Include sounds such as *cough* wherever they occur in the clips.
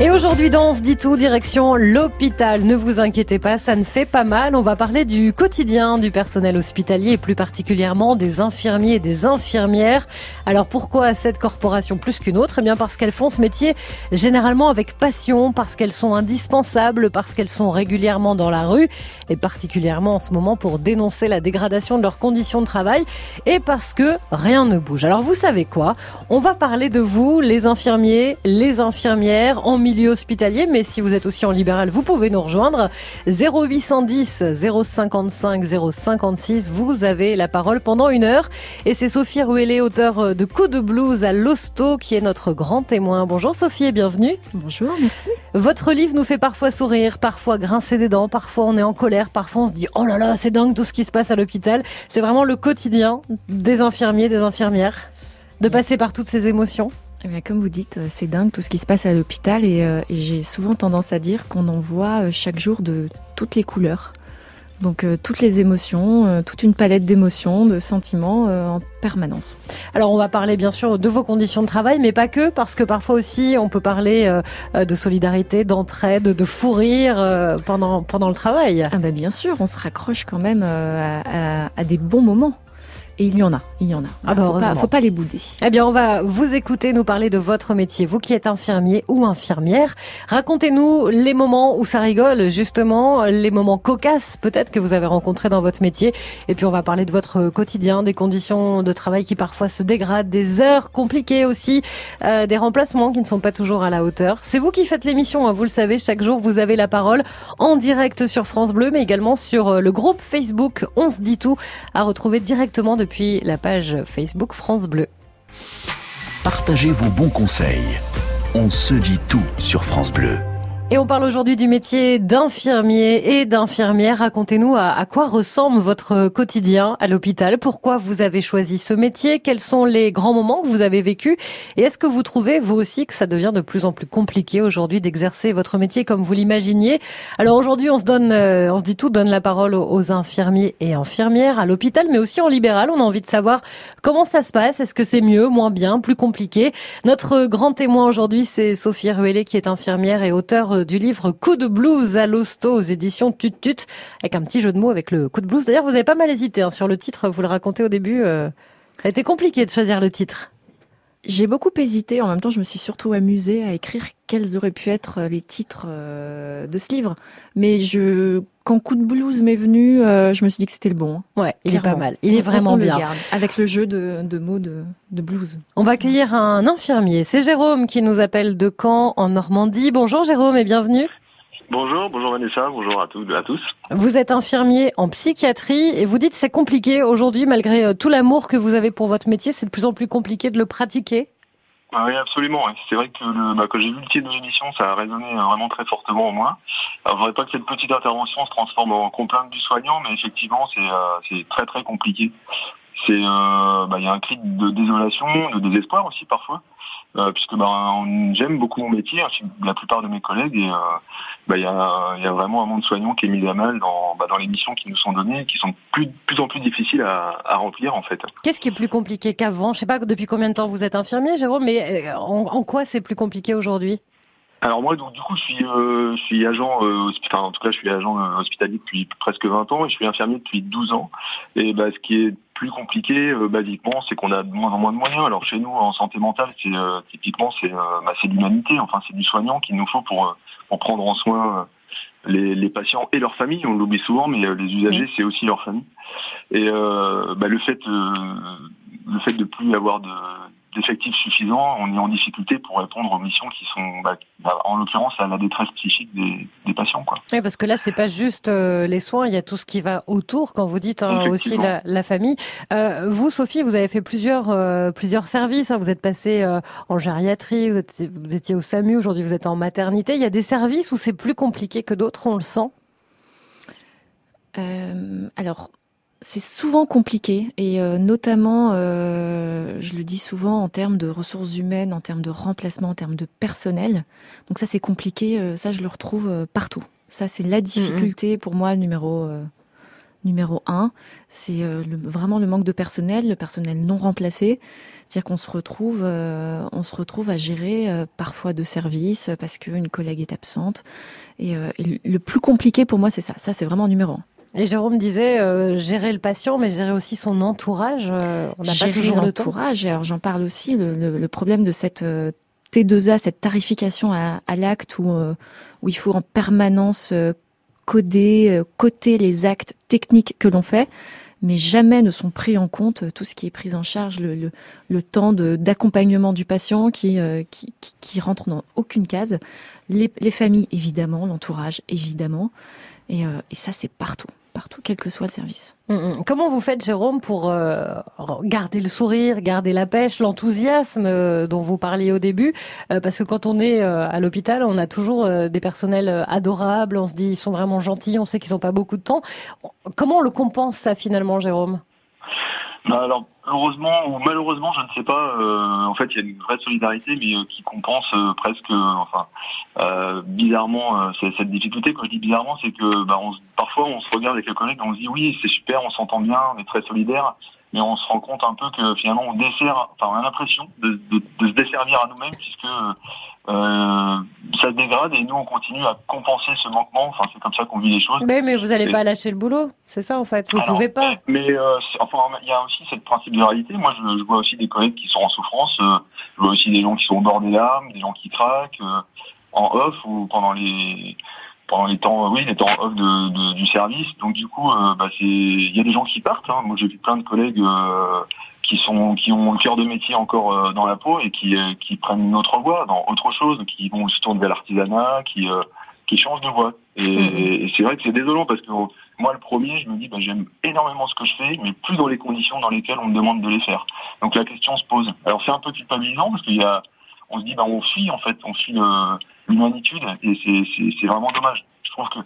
Et aujourd'hui dans On se dit tout, direction l'hôpital. Ne vous inquiétez pas, ça ne fait pas mal. On va parler du quotidien du personnel hospitalier et plus particulièrement des infirmiers et des infirmières. Alors pourquoi cette corporation plus qu'une autre? Eh bien parce qu'elles font ce métier généralement avec passion, parce qu'elles sont indispensables, parce qu'elles sont régulièrement dans la rue et particulièrement en ce moment pour dénoncer la dégradation de leurs conditions de travail et parce que rien ne bouge. Alors vous savez quoi? On va parler de vous, les infirmiers, les infirmières en milieu hospitalier, mais si vous êtes aussi en libéral, vous pouvez nous rejoindre. 0810 055 056, vous avez la parole pendant une heure. Et c'est Sophie Ruellé, auteure de Coup de blues à l'hosto, qui est notre grand témoin. Bonjour Sophie et bienvenue. Bonjour, merci. Votre livre nous fait parfois sourire, parfois grincer des dents, parfois on est en colère, parfois on se dit oh là là, c'est dingue tout ce qui se passe à l'hôpital. C'est vraiment le quotidien des infirmiers, des infirmières, de passer par toutes ces émotions. Eh bien, comme vous dites, euh, c'est dingue tout ce qui se passe à l'hôpital et, euh, et j'ai souvent tendance à dire qu'on en voit euh, chaque jour de toutes les couleurs. Donc euh, toutes les émotions, euh, toute une palette d'émotions, de sentiments euh, en permanence. Alors on va parler bien sûr de vos conditions de travail, mais pas que, parce que parfois aussi on peut parler de solidarité, d'entraide, de fou rire pendant, pendant le travail. Ah bah bien sûr, on se raccroche quand même à, à- à des bons moments. Et il y en a, il y en a. Ah bah, faut, pas, faut pas les bouder. Eh bien, on va vous écouter nous parler de votre métier. Vous qui êtes infirmier ou infirmière, racontez-nous les moments où ça rigole, justement, les moments cocasses peut-être que vous avez rencontrés dans votre métier. Et puis, on va parler de votre quotidien, des conditions de travail qui parfois se dégradent, des heures compliquées aussi, euh, des remplacements qui ne sont pas toujours à la hauteur. C'est vous qui faites l'émission, hein, vous le savez, chaque jour vous avez la parole en direct sur France Bleu, mais également sur euh, le groupe Facebook On se dit tout, à retrouver directement depuis la page Facebook France Bleu. Partagez vos bons conseils. On se dit tout sur France Bleu. Et on parle aujourd'hui du métier d'infirmier et d'infirmière. Racontez-nous à, quoi ressemble votre quotidien à l'hôpital. Pourquoi vous avez choisi ce métier? Quels sont les grands moments que vous avez vécus? Et est-ce que vous trouvez, vous aussi, que ça devient de plus en plus compliqué aujourd'hui d'exercer votre métier comme vous l'imaginiez? Alors aujourd'hui, on se donne, euh, on se dit tout, donne la parole aux, infirmiers et infirmières à l'hôpital, mais aussi en libéral. On a envie de savoir comment ça se passe. Est-ce que c'est mieux, moins bien, plus compliqué? Notre grand témoin aujourd'hui, c'est Sophie Ruellé, qui est infirmière et auteure euh, du livre Coup de blues à l'hosto aux éditions Tut Tut, avec un petit jeu de mots avec le coup de blues. D'ailleurs, vous avez pas mal hésité hein, sur le titre, vous le racontez au début. euh, ça a été compliqué de choisir le titre. J'ai beaucoup hésité, en même temps je me suis surtout amusée à écrire quels auraient pu être les titres euh, de ce livre. Mais je, quand Coup de blues m'est venu, euh, je me suis dit que c'était le bon. Ouais, il est pas mal. Il est vraiment on le bien. garde, avec le jeu de, de mots de, de blues. On va accueillir un infirmier. C'est Jérôme qui nous appelle de Caen, en Normandie. Bonjour Jérôme et bienvenue. Bonjour, bonjour Vanessa, bonjour à, tous, à tous. Vous êtes infirmier en psychiatrie et vous dites c'est compliqué aujourd'hui malgré euh, tout l'amour que vous avez pour votre métier, c'est de plus en plus compliqué de le pratiquer. Ah oui, absolument. C'est vrai que le, bah, quand j'ai vu le titre de l'émission, ça a résonné euh, vraiment très fortement en moi. Alors, je voudrais pas que cette petite intervention se transforme en complainte du soignant, mais effectivement, c'est euh, très très compliqué. C'est, euh, bah, il y a un cri de désolation, de désespoir aussi parfois, puisque bah, j'aime beaucoup mon métier, que la plupart de mes collègues, et euh, bah, il y, a, il y a vraiment un monde soignant qui est mis à mal dans, bah, dans les missions qui nous sont données, qui sont plus, de plus en plus difficiles à, à remplir en fait. Qu'est-ce qui est plus compliqué qu'avant? Je sais pas depuis combien de temps vous êtes infirmier Jérôme, mais euh, en, en quoi c'est plus compliqué aujourd'hui? Alors moi, donc, du coup, je suis, euh, je suis agent, euh, enfin, en tout cas, je suis agent euh, hospitalier depuis presque 20 ans et je suis infirmier depuis 12 ans. Et bah, ce qui est plus compliqué, euh, basiquement, c'est qu'on a de moins en moins de moyens. Alors chez nous, en santé mentale, c'est euh, typiquement, c'est euh, bah, c'est l'humanité, enfin, c'est du soignant qu'il nous faut pour, pour prendre en soin les, les patients et leurs familles. On l'oublie souvent, mais les usagers, c'est aussi leur famille. Et euh, bah, le fait, euh, le fait de plus avoir de d'effectifs suffisants, on est en difficulté pour répondre aux missions qui sont, bah, bah, en l'occurrence, à la détresse psychique des, des patients. Quoi. Oui, parce que là, c'est pas juste euh, les soins, il y a tout ce qui va autour. Quand vous dites hein, aussi la, la famille. Euh, vous, Sophie, vous avez fait plusieurs euh, plusieurs services. hein. Vous êtes passée euh, en gériatrie, vous, êtes- vous étiez au SAMU. Aujourd'hui, vous êtes en maternité. Il y a des services où c'est plus compliqué que d'autres. On le sent? Euh, alors, c'est souvent compliqué et euh, notamment, euh, je le dis souvent en termes de ressources humaines, en termes de remplacement, en termes de personnel. Donc ça, c'est compliqué. euh, ça, je le retrouve euh, partout. Ça, c'est la difficulté pour moi numéro euh, numéro un, c'est vraiment le manque de personnel, le personnel non remplacé. C'est-à-dire qu'on se retrouve, on se retrouve à gérer parfois de services parce qu'une collègue est absente. Et, et, le plus compliqué pour moi, c'est ça. Ça, c'est vraiment numéro un. Et Jérôme disait euh, gérer le patient, mais gérer aussi son entourage. Euh, on n'a pas toujours le temps. Alors j'en parle aussi. Le, le, problème de cette euh, T2A, cette tarification à, à l'acte où, où il faut en permanence coder, coter les actes techniques que l'on fait, mais jamais ne sont pris en compte tout ce qui est pris en charge, le, le, le temps d'accompagnement du patient qui, qui, qui, rentre dans aucune case. Les, les familles, évidemment, l'entourage, évidemment. Et, et ça, c'est partout partout, quel que soit le service. Mm, mm. Comment vous faites, Jérôme, pour euh, garder le sourire, garder la pêche, l'enthousiasme euh, dont vous parliez au début? Euh, Parce que quand on est à l'hôpital, on a toujours des personnels adorables, on se dit ils sont vraiment gentils, on sait qu'ils n'ont pas beaucoup de temps. Comment on le compense ça finalement, Jérôme? Alors, heureusement ou malheureusement, je ne sais pas. Euh, en fait, il y a une vraie solidarité, mais euh, qui compense euh, presque, enfin, bizarrement cette difficulté. Quand je dis bizarrement, c'est que bah, parfois on se regarde avec les collègues, on se dit oui, c'est super, on s'entend bien, on est très solidaire, mais on se rend compte un peu que finalement on dessert, enfin, on a l'impression de, de, de, se desservir à nous-mêmes puisque euh, ça se dégrade et nous on continue à compenser ce manquement. Enfin, c'est comme ça qu'on vit les choses. Mais, mais vous n'allez pas lâcher le boulot, c'est ça en fait. Vous ne pouvez pas. Mais euh, enfin, il y a aussi cette principe de réalité. Moi, je, je, vois aussi des collègues qui sont en souffrance. Euh, je vois aussi des gens qui sont au bord des larmes, des gens qui craquent euh, en off ou pendant les les temps, oui, les temps off de, de, du service. Donc du coup, bah, c'est, il y a des gens qui partent. Hein. Moi, j'ai vu plein de collègues qui sont qui ont le cœur de métier encore euh, dans la peau et qui euh, qui prennent une autre voie dans autre chose, qui vont se tourner vers l'artisanat, qui euh, qui changent de voie. Et, mm-hmm. et c'est vrai que c'est désolant parce que moi le premier, je me dis bah, j'aime énormément ce que je fais, mais plus dans les conditions dans lesquelles on me demande de les faire. Donc la question se pose. Alors c'est un peu culpabilisant parce qu'il y a on se dit bah on fuit en fait, on fuit l'humanitude et c'est vraiment dommage. Je trouve que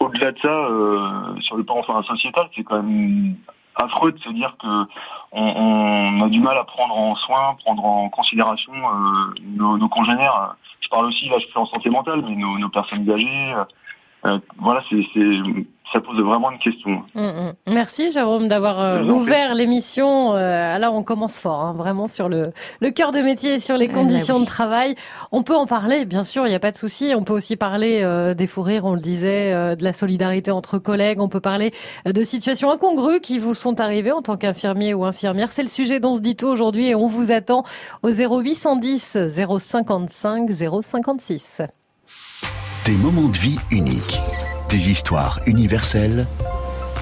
au-delà de ça, euh, sur le plan enfin sociétal, c'est quand même affreux de se dire que on, a du mal à prendre en soin, prendre en considération euh, nos, congénères. Je parle aussi, là je fais en santé mentale, mais nos, nos personnes âgées. Euh, voilà, c'est ça pose vraiment une question. Mm, mm. Merci Jérôme d'avoir euh, ouvert l'émission. Euh, là, on commence fort, hein, vraiment sur le, le cœur de métier et sur les ah, bah conditions de travail. On peut en parler, bien sûr, il n'y a pas de souci. On peut aussi parler euh, des fous rires, on le disait, euh, de la solidarité entre collègues. On peut parler de situations incongrues qui vous sont arrivées en tant qu'infirmier ou infirmière. C'est le sujet dont se dit tout aujourd'hui et on vous attend au 0810 055 056. Des moments de vie uniques des histoires universelles,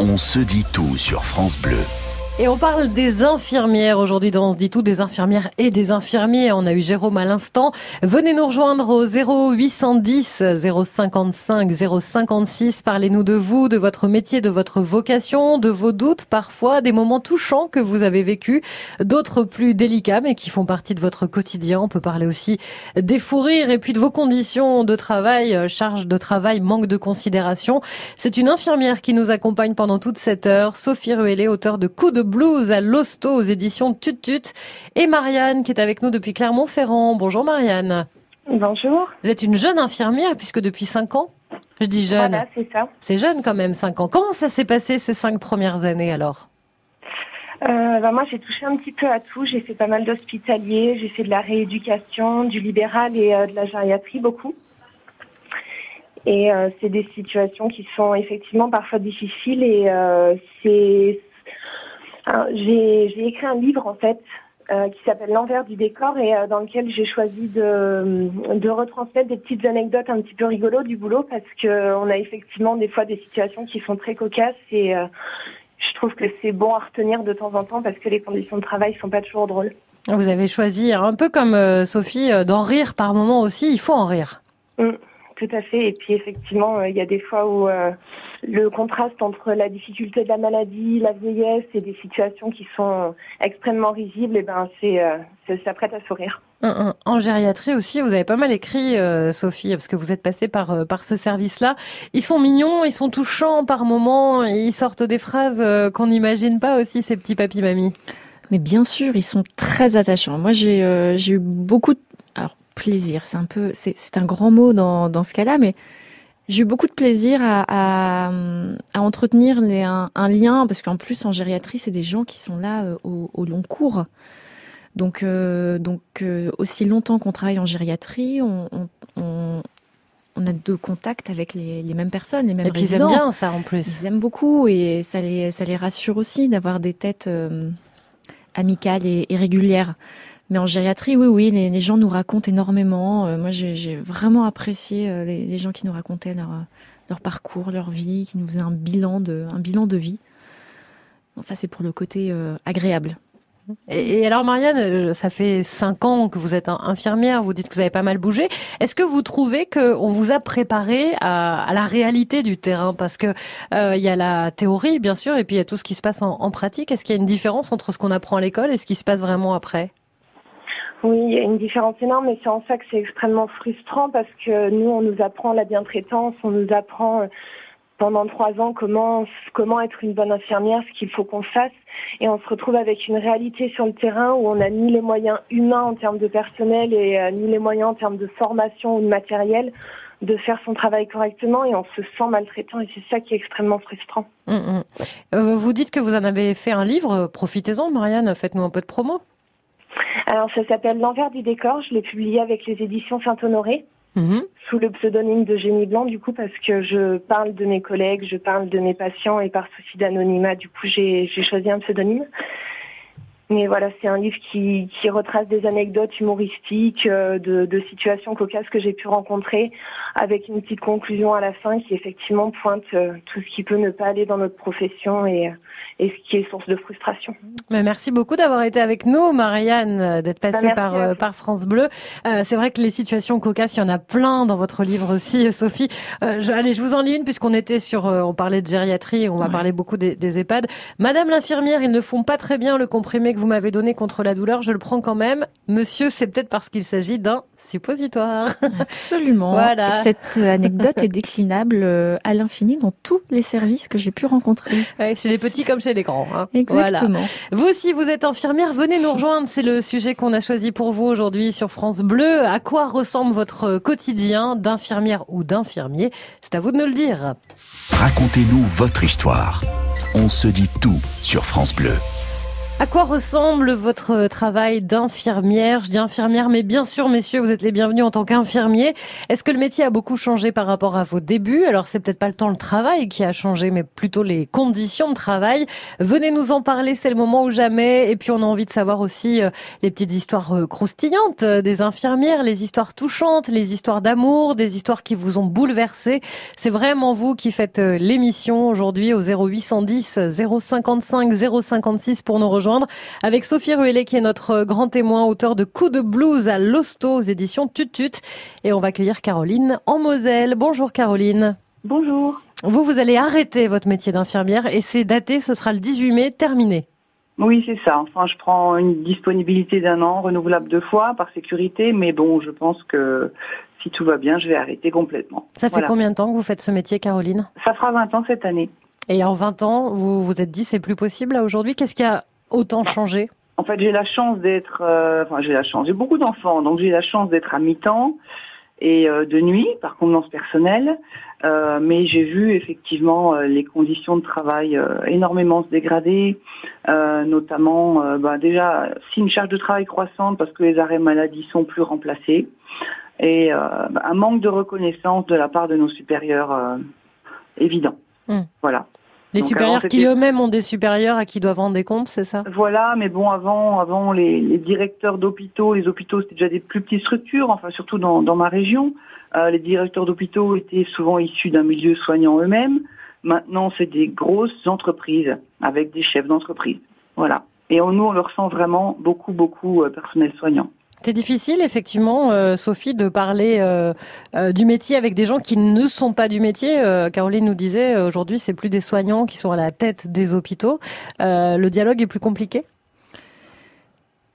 on se dit tout sur France Bleu. Et on parle des infirmières aujourd'hui dans On se dit tout, des infirmières et des infirmiers. On a eu Jérôme à l'instant. Venez nous rejoindre au 0810 055 056. Parlez-nous de vous, de votre métier, de votre vocation, de vos doutes parfois, des moments touchants que vous avez vécus, d'autres plus délicats mais qui font partie de votre quotidien. On peut parler aussi des fous rires et puis de vos conditions de travail, charge de travail, manque de considération. C'est une infirmière qui nous accompagne pendant toute cette heure, Sophie Ruellet, auteur de Coup de blues à l'hosto aux éditions Tutut et Marianne qui est avec nous depuis Clermont-Ferrand. Bonjour Marianne. Bonjour. Vous êtes une jeune infirmière puisque depuis 5 ans Je dis jeune. Voilà, c'est ça. C'est jeune quand même, 5 ans. Comment ça s'est passé ces 5 premières années alors? Euh, bah moi, j'ai touché un petit peu à tout. J'ai fait pas mal d'hospitaliers, j'ai fait de la rééducation, du libéral et euh, de la gériatrie beaucoup. Et euh, c'est des situations qui sont effectivement parfois difficiles et c'est j'ai écrit un livre en fait euh, qui s'appelle L'envers du décor et euh, dans lequel j'ai choisi de, de retransmettre des petites anecdotes un petit peu rigolos du boulot parce que on a effectivement des fois des situations qui sont très cocasses et euh, je trouve que c'est bon à retenir de temps en temps parce que les conditions de travail sont pas toujours drôles. Vous avez choisi un peu comme Sophie d'en rire par moment aussi. Il faut en rire. Mm. Tout à fait. Et puis effectivement, euh, il y a des fois où euh, le contraste entre la difficulté de la maladie, la vieillesse et des situations qui sont extrêmement risibles, et eh ben c'est euh, ça prête à sourire. En gériatrie aussi, vous avez pas mal écrit, Sophie, parce que vous êtes passée par par ce service-là. Ils sont mignons, ils sont touchants par moments, ils sortent des phrases qu'on n'imagine pas aussi ces petits papis mamies. Mais bien sûr, ils sont très attachants. Moi, j'ai j'ai eu beaucoup de plaisir. C'est un peu, c'est un grand mot dans, dans ce cas-là, mais J'ai eu beaucoup de plaisir à, entretenir un, lien, parce qu'en plus, en gériatrie, c'est des gens qui sont là euh, au, long cours. Donc, euh, donc euh, aussi longtemps qu'on travaille en gériatrie, on, a de contact avec les, mêmes personnes, les mêmes et puis Ils aiment bien ça en plus. Ils aiment beaucoup et ça les, ça les rassure aussi d'avoir des têtes amicales et, et régulières. Mais en gériatrie, oui, oui, les, gens nous racontent énormément. Euh, moi, j'ai vraiment apprécié euh, les, gens qui nous racontaient leur, euh, leur parcours, leur vie, qui nous faisaient un bilan de, un bilan de vie. Ça, c'est pour le côté agréable. Et, alors Marianne, ça fait cinq ans que vous êtes infirmière, vous dites que vous avez pas mal bougé. Est-ce que vous trouvez qu'on vous a préparé à, la réalité du terrain? Parce que il y a la théorie, bien sûr, et puis il y a tout ce qui se passe en pratique. Est-ce qu'il y a une différence entre ce qu'on apprend à l'école et ce qui se passe vraiment après? Oui, il y a une différence énorme, mais c'est en ça que c'est extrêmement frustrant parce que nous, on nous apprend la bientraitance, on nous apprend euh, pendant trois ans comment comment être une bonne infirmière, ce qu'il faut qu'on fasse, et on se retrouve avec une réalité sur le terrain où on n'a ni les moyens humains en termes de personnel et euh, ni les moyens en termes de formation ou de matériel de faire son travail correctement et on se sent maltraitant et c'est ça qui est extrêmement frustrant. Hum, hum. Euh, vous dites que vous en avez fait un livre, profitez-en Marianne, faites-nous un peu de promo. Alors ça s'appelle L'envers du décor. Je l'ai publié avec les éditions Saint-Honoré. Mhm. sous le pseudonyme de Génie Blanc du coup parce que je parle de mes collègues, je parle de mes patients et par souci d'anonymat du coup j'ai choisi un pseudonyme. Mais voilà, c'est un livre qui, qui, retrace des anecdotes humoristiques, euh, de, de, situations cocasses que j'ai pu rencontrer, avec une petite conclusion à la fin qui effectivement pointe euh, tout ce qui peut ne pas aller dans notre profession et, et ce qui est source de frustration. Mais merci beaucoup d'avoir été avec nous, Marianne, euh, d'être passée bah, par, par France Bleu. Euh, c'est vrai que les situations cocasses, il y en a plein dans votre livre aussi, Sophie. Je, allez, je vous en lis une puisqu'on était sur, on parlait de gériatrie, et on va parler beaucoup des, des EHPAD. Madame l'infirmière, ils ne font pas très bien le comprimé que vous m'avez donné contre la douleur, je le prends quand même. Monsieur, c'est peut-être parce qu'il s'agit d'un suppositoire. Absolument. *laughs* voilà. Cette anecdote est déclinable euh, à l'infini dans tous les services que j'ai pu rencontrer. chez les petits comme chez les grands. Hein. Exactement. Vous, si vous êtes infirmière, venez nous rejoindre. C'est le sujet qu'on a choisi pour vous aujourd'hui sur France Bleu. À quoi ressemble votre quotidien d'infirmière ou d'infirmier? C'est à vous de nous le dire. Racontez-nous votre histoire. On se dit tout sur France Bleu. À quoi ressemble votre travail d'infirmière? Je dis infirmière, mais bien sûr, messieurs, vous êtes les bienvenus en tant qu'infirmier. Est-ce que le métier a beaucoup changé par rapport à vos débuts? Alors, c'est peut-être pas le temps le travail qui a changé, mais plutôt les conditions de travail. Venez nous en parler, c'est le moment ou jamais. Et puis, on a envie de savoir aussi euh, les petites histoires euh, croustillantes euh, des infirmières, les histoires touchantes, les histoires d'amour, des histoires qui vous ont bouleversé. C'est vraiment vous qui faites l'émission aujourd'hui au 0810 055 056 pour nous rejoindre avec Sophie Ruellet qui est notre grand témoin, auteur de Coup de blues à l'hosto aux éditions Tutut. Et on va accueillir Caroline en Moselle. Bonjour Caroline. Bonjour. Vous, vous allez arrêter votre métier d'infirmière et c'est daté, ce sera le 18 mai, terminé. Oui, c'est ça. Enfin, je prends une disponibilité d'un an, renouvelable deux fois, par sécurité, mais bon, je pense que si tout va bien, je vais arrêter complètement. Ça fait combien de temps que vous faites ce métier, Caroline? Ça fera 20 ans cette année. Et en 20 ans, vous vous êtes dit c'est plus possible aujourd'hui? Qu'est-ce qui a autant changé En fait, j'ai la chance d'être, euh, enfin j'ai la chance, j'ai beaucoup d'enfants, donc j'ai la chance d'être à mi-temps et euh, de nuit par convenance personnelle. Euh, mais j'ai vu effectivement les conditions de travail énormément se dégrader, notamment bah, déjà si une charge de travail croissante parce que les arrêts maladie sont plus remplacés et bah, un manque de reconnaissance de la part de nos supérieurs évident. Hmm. Voilà. Les supérieurs qui eux-mêmes ont des supérieurs à qui doivent rendre des comptes, c'est ça? Voilà, mais bon, avant, avant les, directeurs d'hôpitaux, les hôpitaux c'était déjà des plus petites structures, enfin surtout dans, ma région. Euh, les directeurs d'hôpitaux étaient souvent issus d'un milieu soignant eux-mêmes. Maintenant, c'est des grosses entreprises avec des chefs d'entreprise. Voilà. Et nous, on leur sent vraiment beaucoup, beaucoup euh, personnel soignant. C'est difficile, effectivement, euh, Sophie, de parler euh, euh, du métier avec des gens qui ne sont pas du métier. Caroline nous disait, aujourd'hui, c'est plus des soignants qui sont à la tête des hôpitaux. le dialogue est plus compliqué?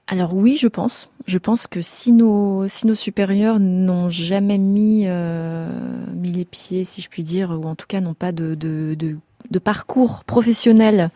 Alors oui, je pense. Je pense que si nos, supérieurs n'ont jamais mis, mis les pieds, si je puis dire, ou en tout cas n'ont pas de parcours professionnel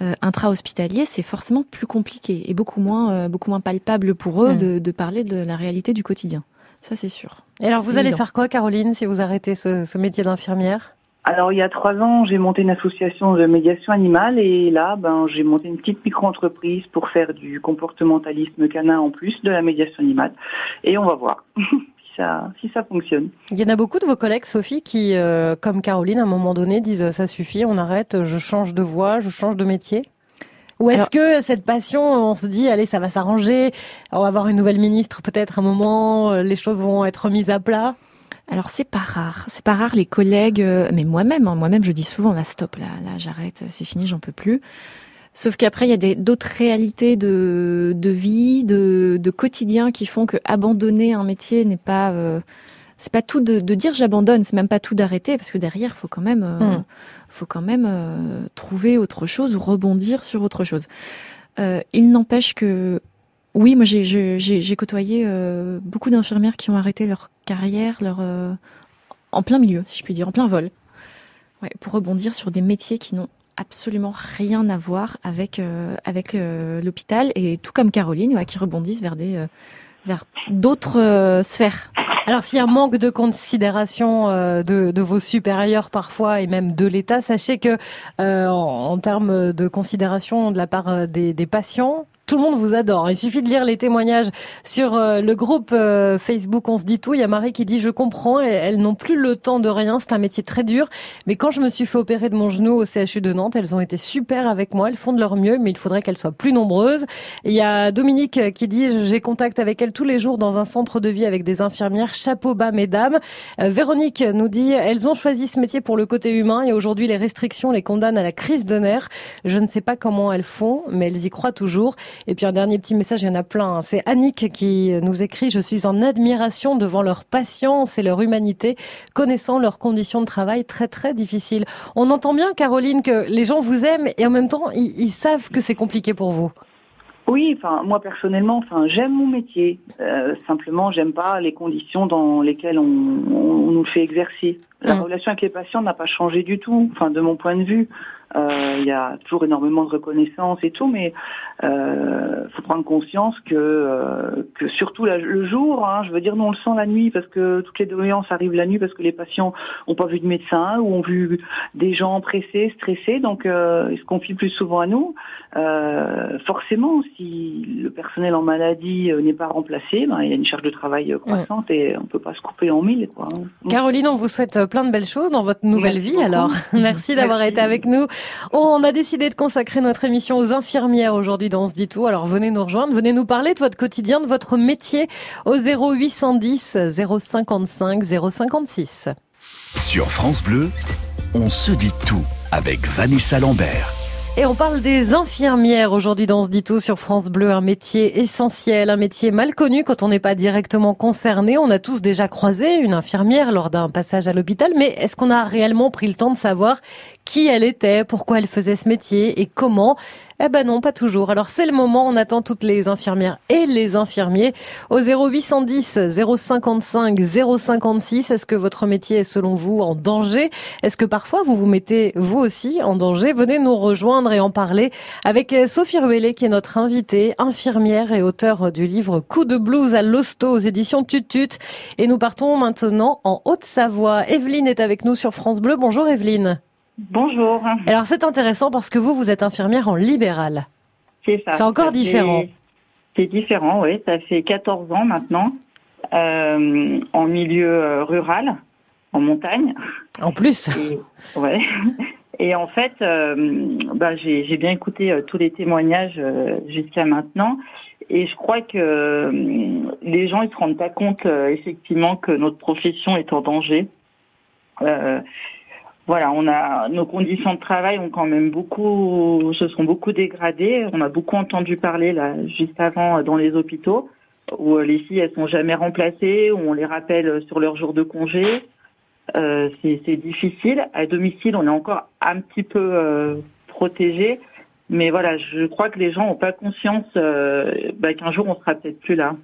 euh, intra-hospitalier, c'est forcément plus compliqué et beaucoup moins, euh, beaucoup moins palpable pour eux mm. de, parler de la réalité du quotidien. Ça, c'est sûr. Et alors, vous allez faire quoi, Caroline, si vous arrêtez ce, métier d'infirmière? Alors il y a trois ans, j'ai monté une association de médiation animale et là, ben, j'ai monté une petite micro-entreprise pour faire du comportementalisme canin en plus de la médiation animale. Et on va voir *laughs* ça, si ça fonctionne. Il y en a beaucoup de vos collègues, Sophie, qui, euh, comme Caroline, à un moment donné, disent ça suffit, on arrête, je change de voie, je change de métier. Ou est-ce que cette passion, on se dit, allez, ça va s'arranger, on va avoir une nouvelle ministre peut-être à un moment, euh, les choses vont être remises à plat? Alors c'est pas rare, c'est pas rare les collègues, euh, mais moi-même, hein, moi-même je dis souvent là stop, là, là j'arrête, c'est fini, j'en peux plus. Sauf qu'après il y a d'autres réalités de, de vie, de, de, quotidien qui font que abandonner un métier n'est pas euh, c'est pas tout de, de dire j'abandonne, c'est même pas tout d'arrêter parce que derrière faut quand même euh, hmm. faut quand même trouver autre chose ou rebondir sur autre chose. il n'empêche que oui, moi j'ai côtoyé euh, beaucoup d'infirmières qui ont arrêté leur carrière, leur euh, en plein milieu, si je puis dire, en plein vol, ouais, pour rebondir sur des métiers qui n'ont absolument rien à voir avec euh, avec l'hôpital et tout comme Caroline, ouais, qui rebondissent vers des vers d'autres sphères. Alors s'il y a un manque de considération de, de, vos supérieurs parfois et même de l'État, sachez que en, en, termes de considération de la part des, des patients, tout le monde vous adore. Il suffit de lire les témoignages sur euh, le groupe euh, Facebook On se dit tout. Il y a Marie qui dit je comprends. Elles n'ont plus le temps de rien. C'est un métier très dur. Mais quand je me suis fait opérer de mon genou au CHU de Nantes, elles ont été super avec moi. Elles font de leur mieux, mais il faudrait qu'elles soient plus nombreuses. il y a Dominique qui dit j'ai contact avec elles tous les jours dans un centre de vie avec des infirmières. Chapeau bas, mesdames. Euh, Véronique nous dit elles ont choisi ce métier pour le côté humain et aujourd'hui les restrictions les condamnent à la crise de nerfs. Je ne sais pas comment elles font, mais elles y croient toujours. Et puis un dernier petit message, il y en a plein. Hein. C'est Annick qui nous écrit Je suis en admiration devant leur patience et leur humanité, connaissant leurs conditions de travail très très difficiles. On entend bien, Caroline, que les gens vous aiment et en même temps, ils, savent que c'est compliqué pour vous. Oui, enfin moi personnellement, enfin j'aime mon métier. Euh, simplement, j'aime pas les conditions dans lesquelles on, on nous fait exercer. La mmh. relation avec les patients n'a pas changé du tout. Enfin, de mon point de vue, il y a toujours énormément de reconnaissance et tout, mais euh, faut prendre conscience que euh, que surtout le jour, hein, je veux dire, nous on le sent la nuit parce que toutes les doléances arrivent la nuit parce que les patients ont pas vu de médecin ou ont vu des gens pressés, stressés, donc euh, ils se confient plus souvent à nous. Euh, forcément, si le personnel en maladie euh, n'est pas remplacé, ben, il y a une charge de travail croissante et on peut pas se couper en mille. Quoi. Caroline, on vous souhaite plein de belles choses dans votre nouvelle vie. Alors, *laughs* merci d'avoir été avec nous. On a décidé de consacrer notre émission aux infirmières aujourd'hui dans On se dit tout. Alors venez nous rejoindre, venez nous parler de votre quotidien, de votre métier au 0810 055 056. Sur France Bleu, on se dit tout avec Vanessa Lambert. Et on parle des infirmières aujourd'hui dans ce dito sur France Bleu, un métier essentiel, un métier mal connu quand on n'est pas directement concerné. On a tous déjà croisé une infirmière lors d'un passage à l'hôpital, mais est-ce qu'on a réellement pris le temps de savoir qui elle était, pourquoi elle faisait ce métier et comment Eh ben non, pas toujours. Alors c'est le moment, on attend toutes les infirmières et les infirmiers au 0810 055 056. Est-ce que votre métier est selon vous en danger? Est-ce que parfois vous vous mettez vous aussi en danger? Venez nous rejoindre et en parler avec Sophie Ruellet qui est notre invitée, infirmière et auteure du livre Coup de blues à l'hosto aux éditions Tutut. Et nous partons maintenant en Haute-Savoie. Evelyne est avec nous sur France Bleu. Bonjour Evelyne. Bonjour. Alors c'est intéressant parce que vous, vous êtes infirmière en libéral. C'est ça. C'est encore différent. C'est différent, oui. Ça fait 14 ans maintenant, euh, en milieu euh, rural, en montagne. En plus. Et, ouais. Et en fait, euh, bah, j'ai bien écouté tous les témoignages jusqu'à maintenant, et je crois que les gens ils se rendent pas compte effectivement que notre profession est en danger voilà, on a nos conditions de travail ont quand même beaucoup, se sont beaucoup dégradées. On a beaucoup entendu parler là juste avant dans les hôpitaux où les filles elles sont jamais remplacées, où on les rappelle sur leur jour de congé. Euh, c'est difficile. À domicile, on est encore un petit peu euh, protégé, mais voilà, je crois que les gens n'ont pas conscience euh, bah, qu'un jour on sera peut-être plus là.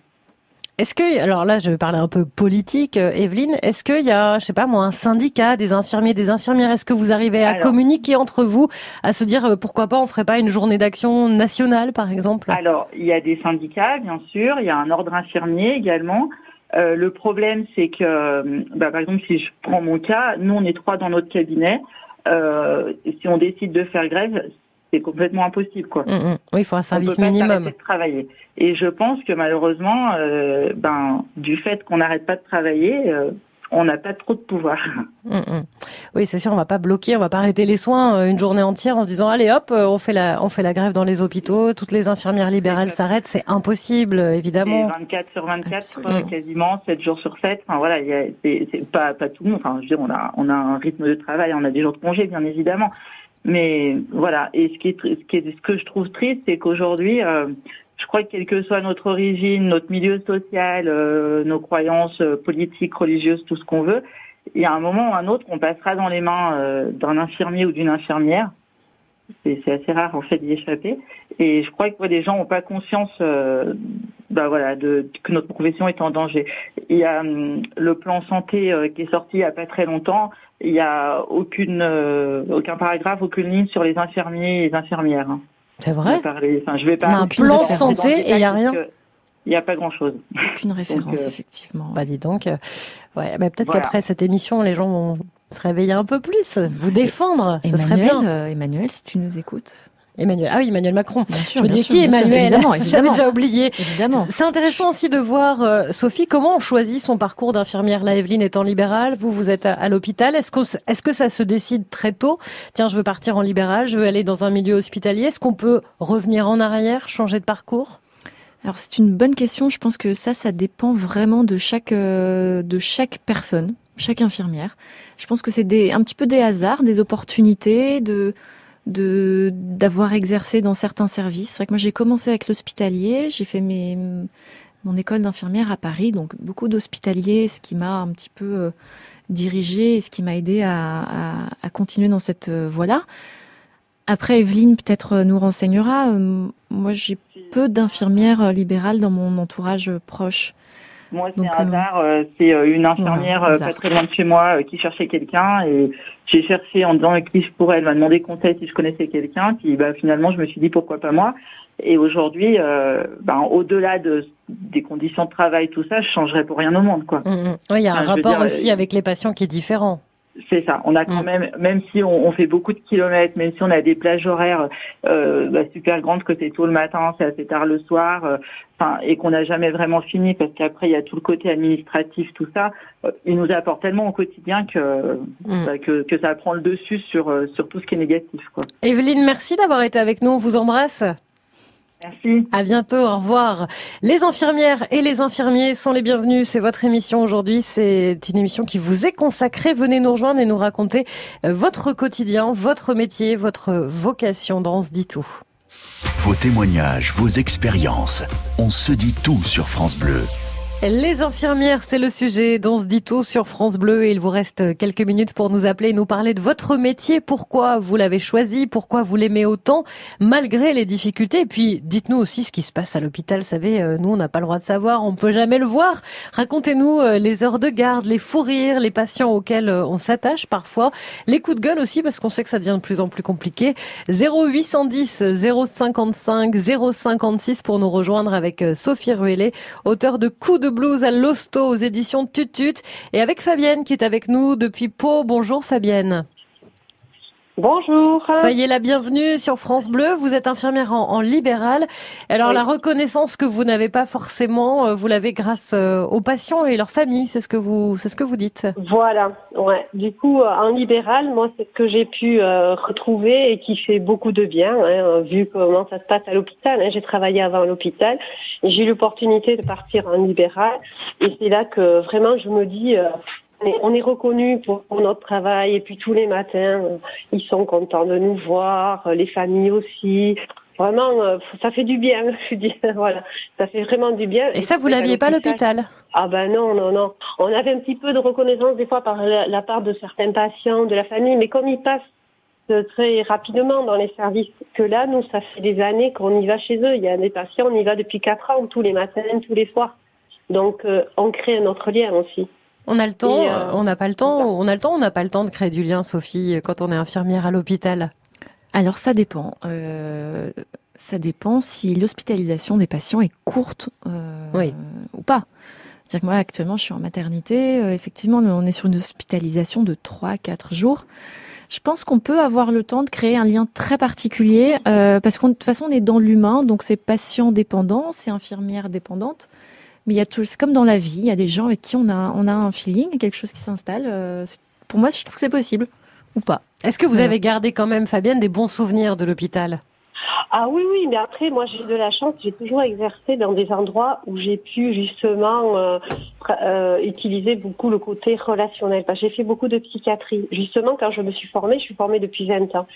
Est-ce que, alors là, je vais parler un peu politique, euh, Evelyne. Est-ce qu'il y a, je sais pas moi, un syndicat des infirmiers, des infirmières Est-ce que vous arrivez à communiquer entre vous, à se dire euh, pourquoi pas on ferait pas une journée d'action nationale, par exemple? Alors, il y a des syndicats, bien sûr. Il y a un ordre infirmier également. Euh, le problème, c'est que, bah, par exemple, si je prends mon cas, nous, on est trois dans notre cabinet. Euh, si on décide de faire grève, c'est complètement impossible, quoi. Mm, mm. Oui, il faut un service on peut pas minimum. s'arrêter de travailler. Et je pense que malheureusement, euh, ben, du fait qu'on n'arrête pas de travailler, euh, on n'a pas trop de pouvoir. Mm. Oui, c'est sûr, on va pas bloquer, on va pas arrêter les soins euh, une journée entière en se disant allez hop, on fait la on fait la grève dans les hôpitaux, toutes les infirmières libérales s'arrêtent, c'est impossible évidemment. 24 sur 24, Absolument. euh, quasiment 7 jours sur 7. Enfin voilà, c'est pas pas tout le monde. Enfin, je veux dire, on a on a un rythme de travail, on a des jours de congé, bien évidemment. Mais voilà. Et ce qui est ce qui est ce que je trouve triste, c'est qu'aujourd'hui, euh, je crois que quelle que soit notre origine, notre milieu social, euh, nos croyances euh, politiques, religieuses, tout ce qu'on veut, il y a un moment ou un autre, on passera dans les mains euh, d'un infirmier ou d'une infirmière. C'est assez rare en fait d'y échapper. Et je crois que les gens n'ont pas conscience, euh, bah voilà, de, que notre profession est en danger. Il y a hum, le plan santé euh, qui est sorti il y a pas très longtemps. Il y a aucune, euh, aucun paragraphe, aucune ligne sur les infirmiers et les infirmières. hein. C'est On vrai va parler- enfin, je vais pas. On a un plan santé et il y a rien. Il n'y a pas grand chose. Aucune référence, euh, effectivement. Bah dis donc, euh, ouais, bah, peut-être Voilà. qu'après cette émission, les gens vont se réveiller un peu plus, vous défendre, ça serait Emmanuel, bien. euh, Emmanuel, si tu nous écoutes. Emmanuel, ah oui, Emmanuel Macron. Bien Je sûr, me bien dis sûr, qui Emmanuel Évidemment, *laughs* J'avais déjà oublié. Évidemment. C'est intéressant aussi de voir, euh, Sophie, comment on choisit son parcours d'infirmière. Là, Evelyne étant libérale, vous, vous êtes à, à l'hôpital. Est-ce que, est-ce que ça se décide très tôt Tiens, je veux partir en libéral, je veux aller dans un milieu hospitalier. Est-ce qu'on peut revenir en arrière, changer de parcours? Alors c'est une bonne question. Je pense que ça, ça dépend vraiment de chaque euh, de chaque personne, chaque infirmière. Je pense que c'est des un petit peu des hasards, des opportunités, de de d'avoir exercé dans certains services. C'est vrai que moi j'ai commencé avec l'hospitalier, j'ai fait mes mon école d'infirmière à Paris, donc beaucoup d'hospitaliers, ce qui m'a un petit peu euh, dirigé et ce qui m'a aidé à, à, à continuer dans cette euh, voie-là. Après, Evelyne peut-être euh, nous renseignera. Euh, Moi, j'ai peu d'infirmières libérales dans mon entourage proche. Moi, c'est un hasard. c'est une infirmière pas très loin de chez moi qui cherchait quelqu'un et j'ai cherché en disant qui je pourrais? Elle m'a demandé conseil si je connaissais quelqu'un. Puis bah, finalement, je me suis dit pourquoi pas moi? Et aujourd'hui, euh, ben, au-delà de, des conditions de travail, tout ça, je changerais pour rien au monde, quoi. Mm, mm. Oui, il y a un Enfin, rapport dire, aussi euh, avec les patients qui est différent. C'est ça. On a quand Mm. même, même si on, on fait beaucoup de kilomètres, même si on a des plages horaires euh, bah, super grandes, que c'est tôt le matin, c'est assez tard le soir, euh, enfin, et qu'on n'a jamais vraiment fini parce qu'après il y a tout le côté administratif, tout ça. euh, il nous apporte tellement au quotidien que Mm. bah, que, que ça prend le dessus sur euh, sur tout ce qui est négatif, quoi. Evelyne, merci d'avoir été avec nous. On vous embrasse. Merci. À bientôt, au revoir. Les infirmières et les infirmiers sont les bienvenus. C'est votre émission aujourd'hui. C'est une émission qui vous est consacrée. Venez nous rejoindre et nous raconter euh, votre quotidien, votre métier, votre vocation dans On se dit tout. Vos témoignages, vos expériences. On se dit tout sur France Bleu. Les infirmières, c'est le sujet dont se dit tout sur France Bleu et il vous reste quelques minutes pour nous appeler et nous parler de votre métier, pourquoi vous l'avez choisi, pourquoi vous l'aimez autant, malgré les difficultés. Et puis, dites-nous aussi ce qui se passe à l'hôpital. Vous savez, euh, nous, on n'a pas le droit de savoir, on peut jamais le voir. Racontez-nous euh, les heures de garde, les fous rires, les patients auxquels euh, on s'attache parfois, les coups de gueule aussi, parce qu'on sait que ça devient de plus en plus compliqué. 0810 055 056 pour nous rejoindre avec Sophie Ruellet, auteur de Coups de blues à l'hosto aux éditions Tutut et avec Fabienne qui est avec nous depuis Pau. Bonjour Fabienne. Bonjour. Soyez la bienvenue sur France Bleu. Vous êtes infirmière en, en libéral. Alors Oui. la reconnaissance que vous n'avez pas forcément, euh, vous l'avez grâce euh, aux patients et leurs familles. C'est ce que vous, c'est ce que vous dites. Voilà, ouais. Du coup, euh, en libéral, moi, c'est ce que j'ai pu euh, retrouver et qui fait beaucoup de bien, hein, vu comment ça se passe à l'hôpital. hein. J'ai travaillé avant à l'hôpital et j'ai eu l'opportunité de partir en libéral. Et c'est là que vraiment, je me dis, euh, on est- on est reconnu pour, pour notre travail. Et puis tous les matins, euh, ils sont contents de nous voir, euh, les familles aussi. Vraiment, euh, ça fait du bien, *laughs* je dis. Voilà, ça fait vraiment du bien. Et ça, vous l'aviez pas à l'hôpital? Ah ben non, non, non. On avait un petit peu de reconnaissance des fois par la, la part de certains patients, de la famille, mais comme ils passent très rapidement dans les services, que là, nous, ça fait des années qu'on y va chez eux. Il y a des patients, on y va depuis quatre ans, tous les matins, tous les soirs. Donc, euh, on crée un autre lien aussi. On a le temps, Et, euh, on n'a pas le temps, on a le temps, on n'a pas le temps de créer du lien, Sophie, quand on est infirmière à l'hôpital. Alors ça dépend. Euh, ça dépend si l'hospitalisation des patients est courte euh, Oui. ou pas. dire que moi actuellement je suis en maternité, effectivement on est sur une hospitalisation de 3-4 jours. Je pense qu'on peut avoir le temps de créer un lien très particulier parce que de toute façon on est dans l'humain, donc c'est patient dépendant, c'est infirmière dépendante. Mais il y a tout, c'est comme dans la vie, il y a des gens avec qui on a, on a un feeling, quelque chose qui s'installe. Euh, pour moi, je trouve que c'est possible ou pas. Est-ce que vous avez gardé quand même, Fabienne, des bons souvenirs de l'hôpital? Ah oui, oui, mais après, moi j'ai de la chance, j'ai toujours exercé dans des endroits où j'ai pu justement euh, euh, utiliser beaucoup le côté relationnel. J'ai fait beaucoup de psychiatrie. Justement, quand je me suis formée, je suis formée depuis 20 ans.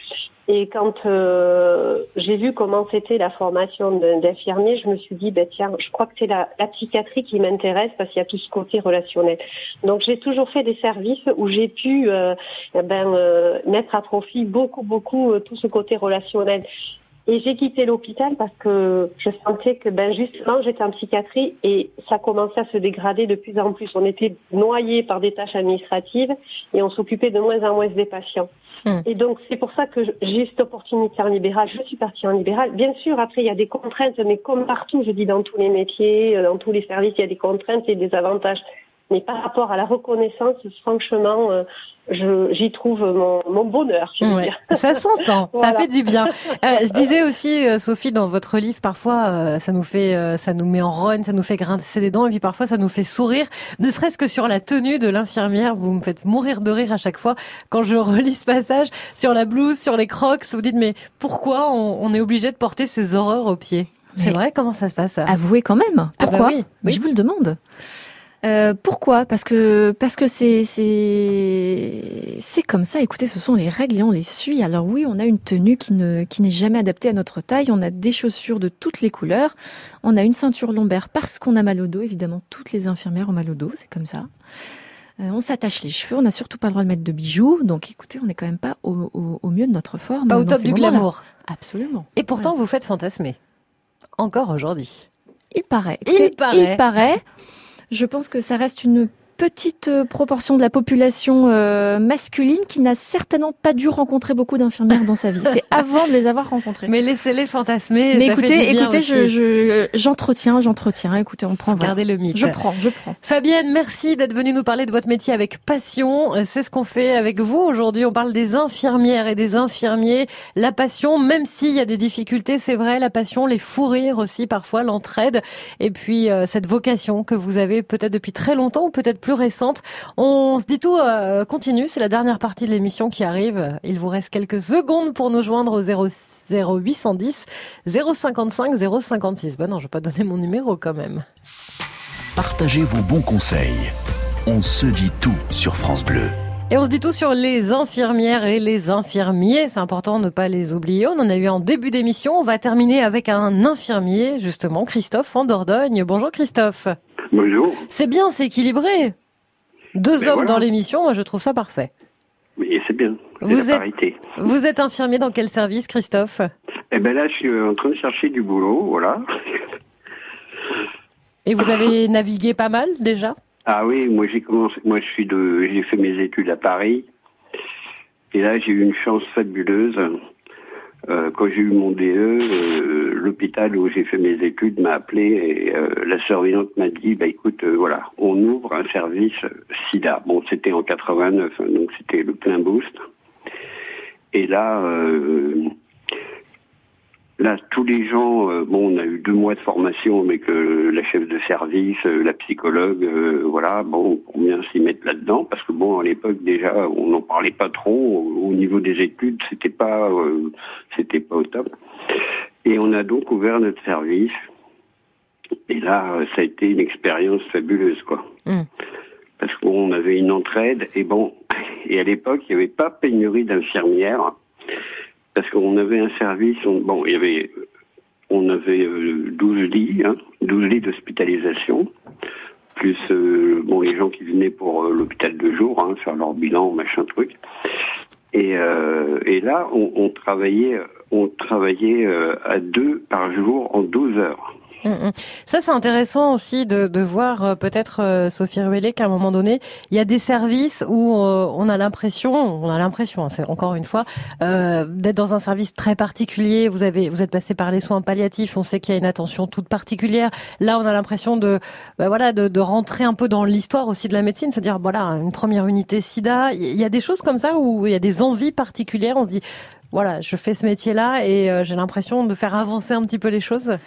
Et quand euh, j'ai vu comment c'était la formation d'infirmier, je me suis dit, ben, tiens, je crois que c'est la, psychiatrie qui m'intéresse parce qu'il y a tout ce côté relationnel. Donc j'ai toujours fait des services où j'ai pu eh ben, mettre à profit beaucoup, beaucoup tout ce côté relationnel. Et j'ai quitté l'hôpital parce que je sentais que ben justement j'étais en psychiatrie et ça commençait à se dégrader de plus en plus. On était noyé par des tâches administratives et on s'occupait de moins en moins des patients. Hmm. Et donc c'est pour ça que j'ai cette opportunité en libéral. Je suis partie en libéral. Bien sûr, après il y a des contraintes, mais comme partout, je dis dans tous les métiers, euh, dans tous les services, il y a des contraintes et des avantages. Mais par rapport à la reconnaissance, franchement, euh, j'y trouve mon, mon, bonheur. Je veux dire. Ça s'entend, ça fait du bien. Euh, je disais aussi, euh, Sophie, dans votre livre, parfois ça nous fait, ça nous met en rogne, ça nous fait grincer des dents, et puis parfois ça nous fait sourire. Ne serait-ce que sur la tenue de l'infirmière, vous me faites mourir de rire à chaque fois quand je *laughs* relis ce passage sur la blouse, sur les crocs. Vous dites mais pourquoi on, on est obligé de porter ces horreurs aux pieds? C'est vrai? Comment ça se passe Avouez quand même. Ah bah pourquoi? oui, oui. Je vous le demande. Euh, pourquoi Parce que parce que c'est c'est c'est comme ça. Écoutez, ce sont les règles et on les suit. Alors oui, on a une tenue qui ne qui n'est jamais adaptée à notre taille. On a des chaussures de toutes les couleurs. On a une ceinture lombaire parce qu'on a mal au dos. Évidemment, toutes les infirmières ont mal au dos. C'est comme ça. Euh, on s'attache les cheveux. On n'a surtout pas le droit de mettre de bijoux. Donc écoutez, on n'est quand même pas au, au, au, mieux de notre forme. Pas au top du glamour. Absolument. Et pourtant, vous faites fantasmer. Encore aujourd'hui. Il paraît. Il paraît. Il paraît. Je pense que ça reste une petite euh, proportion de la population euh, masculine qui n'a certainement pas dû rencontrer beaucoup d'infirmières dans sa vie. C'est *laughs* avant de les avoir rencontrées. Mais laissez-les fantasmer. Mais ça écoutez, fait du bien écoutez, aussi. je j'entretiens, j'entretiens. Écoutez, on prend. Gardez le mythe. Je prends, je prends. Fabienne, merci d'être venue nous parler de votre métier avec passion. C'est ce qu'on fait avec vous aujourd'hui. On parle des infirmières et des infirmiers. La passion, même s'il y a des difficultés, c'est vrai, la passion, les fous rires aussi parfois, l'entraide. Et puis euh, cette vocation que vous avez peut-être depuis très longtemps ou peut-être plus récente. On se dit tout euh, continue. C'est la dernière partie de l'émission qui arrive. Il vous reste quelques secondes pour nous joindre au 0 0810 055 056. Ben non, je vais pas donner mon numéro quand même. Partagez vos bons conseils. On se dit tout sur France Bleu. Et on se dit tout sur les infirmières et les infirmiers. C'est important de ne pas les oublier. On en a eu en début d'émission. On va terminer avec un infirmier, justement, Christophe en Dordogne. Bonjour Christophe. Bonjour. C'est bien, c'est équilibré. Deux Ben hommes voilà. dans l'émission, moi je trouve ça parfait. Oui, c'est bien. Vous êtes-. Vous êtes infirmier dans quel service, Christophe? Eh ben là, je suis en train de chercher du boulot, voilà. Et vous avez navigué pas mal déjà? Ah oui, moi j'ai commencé, moi je suis de, j'ai fait mes études à Paris. Et là, j'ai eu une chance fabuleuse. Euh, quand j'ai eu mon DE, euh, l'hôpital où j'ai fait mes études m'a appelé et euh, la surveillante m'a dit, bah écoute, euh, voilà, on ouvre un service SIDA. Bon, c'était en 89, hein, donc c'était le plein boost. Et là, euh, là, tous les gens, euh, bon, on a eu deux mois de formation avec euh, la chef de service, euh, la psychologue, euh, voilà, bon, pour bien s'y mettre là-dedans, parce que bon, à l'époque déjà, on n'en parlait pas trop. Au, au niveau des études, c'était pas, euh, c'était pas au top. Et on a donc ouvert notre service. Et là, ça a été une expérience fabuleuse, quoi. Mm. Parce qu'on avait une entraide, et bon, *laughs* et à l'époque, il n'y avait pas pénurie d'infirmières, parce qu'on avait un service, on- bon, il y avait, on avait euh, 12 lits, hein, 12 lits d'hospitalisation, plus euh, bon les gens qui venaient pour euh, l'hôpital de jour, hein, faire leur bilan, machin truc. Et, euh, et là, on, travaillait, on travaillait euh, à deux par jour en 12 heures. Mm, mm. Ça, c'est intéressant aussi de, de voir euh, peut-être, euh, Sophie Ruellet, qu'à un moment donné, il y a des services où euh, on a l'impression, on a l'impression, hein, c'est encore une fois, d'être dans un service très particulier. Vous avez, vous êtes passé par les soins palliatifs. On sait qu'il y a une attention toute particulière. Là, on a l'impression de, bah, voilà, de, de, rentrer un peu dans l'histoire aussi de la médecine, se dire, voilà, une première unité SIDA. Il y a des choses comme ça où il y a des envies particulières. On se dit, voilà, je fais ce métier-là et j'ai l'impression de faire avancer un petit peu les choses.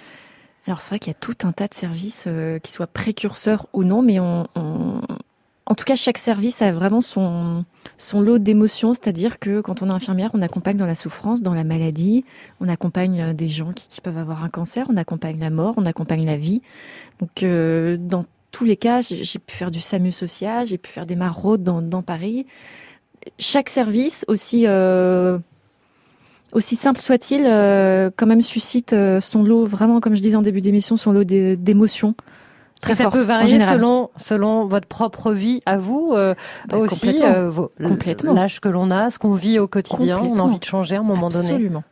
Alors c'est vrai qu'il y a tout un tas de services euh, qui soient précurseurs ou non, mais on, en tout cas chaque service a vraiment son, son lot d'émotions, c'est-à-dire que quand on est infirmière, on accompagne dans la souffrance, dans la maladie, on accompagne euh, des gens qui, peuvent avoir un cancer, on accompagne la mort, on accompagne la vie. Donc euh, dans tous les cas, j'ai pu faire du SAMU social, j'ai pu faire des maraudes dans, dans Paris. Chaque service aussi aussi simple soit-il, euh, quand même suscite euh, son lot, vraiment, comme je disais en début d'émission, son lot d'émotions. Très ça peut varier selon selon votre propre vie à vous euh, bah, aussi complètement. l'âge que l'on a ce qu'on vit au quotidien on a envie de changer à un moment donné. Absolument.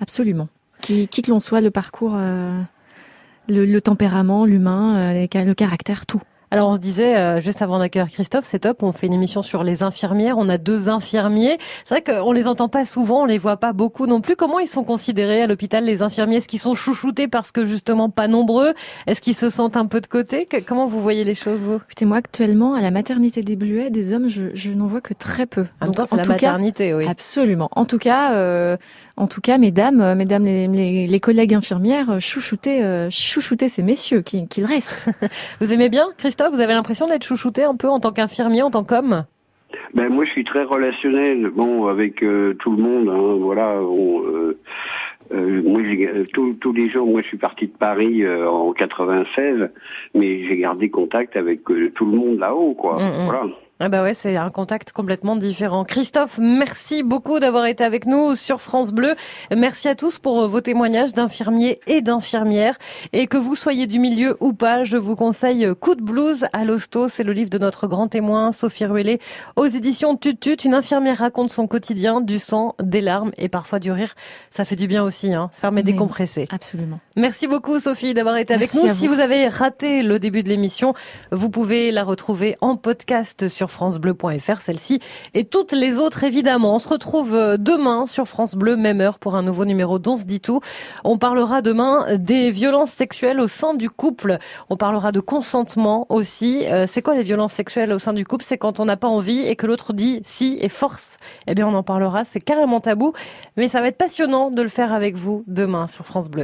Absolument. Qui, qui que l'on soit le parcours le, le, tempérament l'humain le caractère tout alors on se disait euh, juste avant d'accueillir Christophe, c'est top, on fait une émission sur les infirmières, on a deux infirmiers. C'est vrai qu'on les entend pas souvent, on les voit pas beaucoup non plus. Comment ils sont considérés à l'hôpital les infirmiers? Est-ce qu'ils sont chouchoutés parce que justement pas nombreux? Est-ce qu'ils se sentent un peu de côté? Comment vous voyez les choses vous? Écoutez, moi actuellement à la maternité des Bluets, des hommes, je, n'en vois que très peu. En même temps, c'est la maternité, oui. Absolument. En tout cas, euh, en tout cas, mesdames, euh, mesdames les, les, collègues infirmières, chouchouter, chouchouter ces messieurs qu'ils restent. *laughs* vous aimez bien, Christophe? Vous avez l'impression d'être chouchouté un peu en tant qu'infirmier, en tant qu'homme? Ben moi je suis très relationnel, bon avec euh, tout le monde, hein, voilà. Euh, euh, moi, tous les jours, moi je suis parti de Paris en 96, mais j'ai gardé contact avec tout le monde là-haut, quoi. Mm, mm. Voilà. Ah bah ouais, c'est un contact complètement différent. Christophe, merci beaucoup d'avoir été avec nous sur France Bleu. Merci à tous pour euh, vos témoignages d'infirmiers et d'infirmières. Et que vous soyez du milieu ou pas, je vous conseille Coup de blues à l'hosto. C'est le livre de notre grand témoin, Sophie Ruellet, aux éditions Tutut. Une infirmière raconte son quotidien, du sang, des larmes et parfois du rire. Ça fait du bien aussi, hein. Fermer décompresser. Absolument. Merci beaucoup, Sophie, d'avoir été avec nous. Si vous avez raté le début de l'émission, vous pouvez la retrouver en podcast sur francebleu.fr, celle-ci et toutes les autres évidemment. On se retrouve euh, demain sur France Bleu, même heure pour un nouveau numéro d'On se dit tout. On parlera demain des violences sexuelles au sein du couple. On parlera de consentement aussi. Euh, c'est quoi les violences sexuelles au sein du couple? C'est quand on n'a pas envie et que l'autre dit si et force. Eh bien on en parlera, c'est carrément tabou, mais ça va être passionnant de le faire avec vous demain sur France Bleu.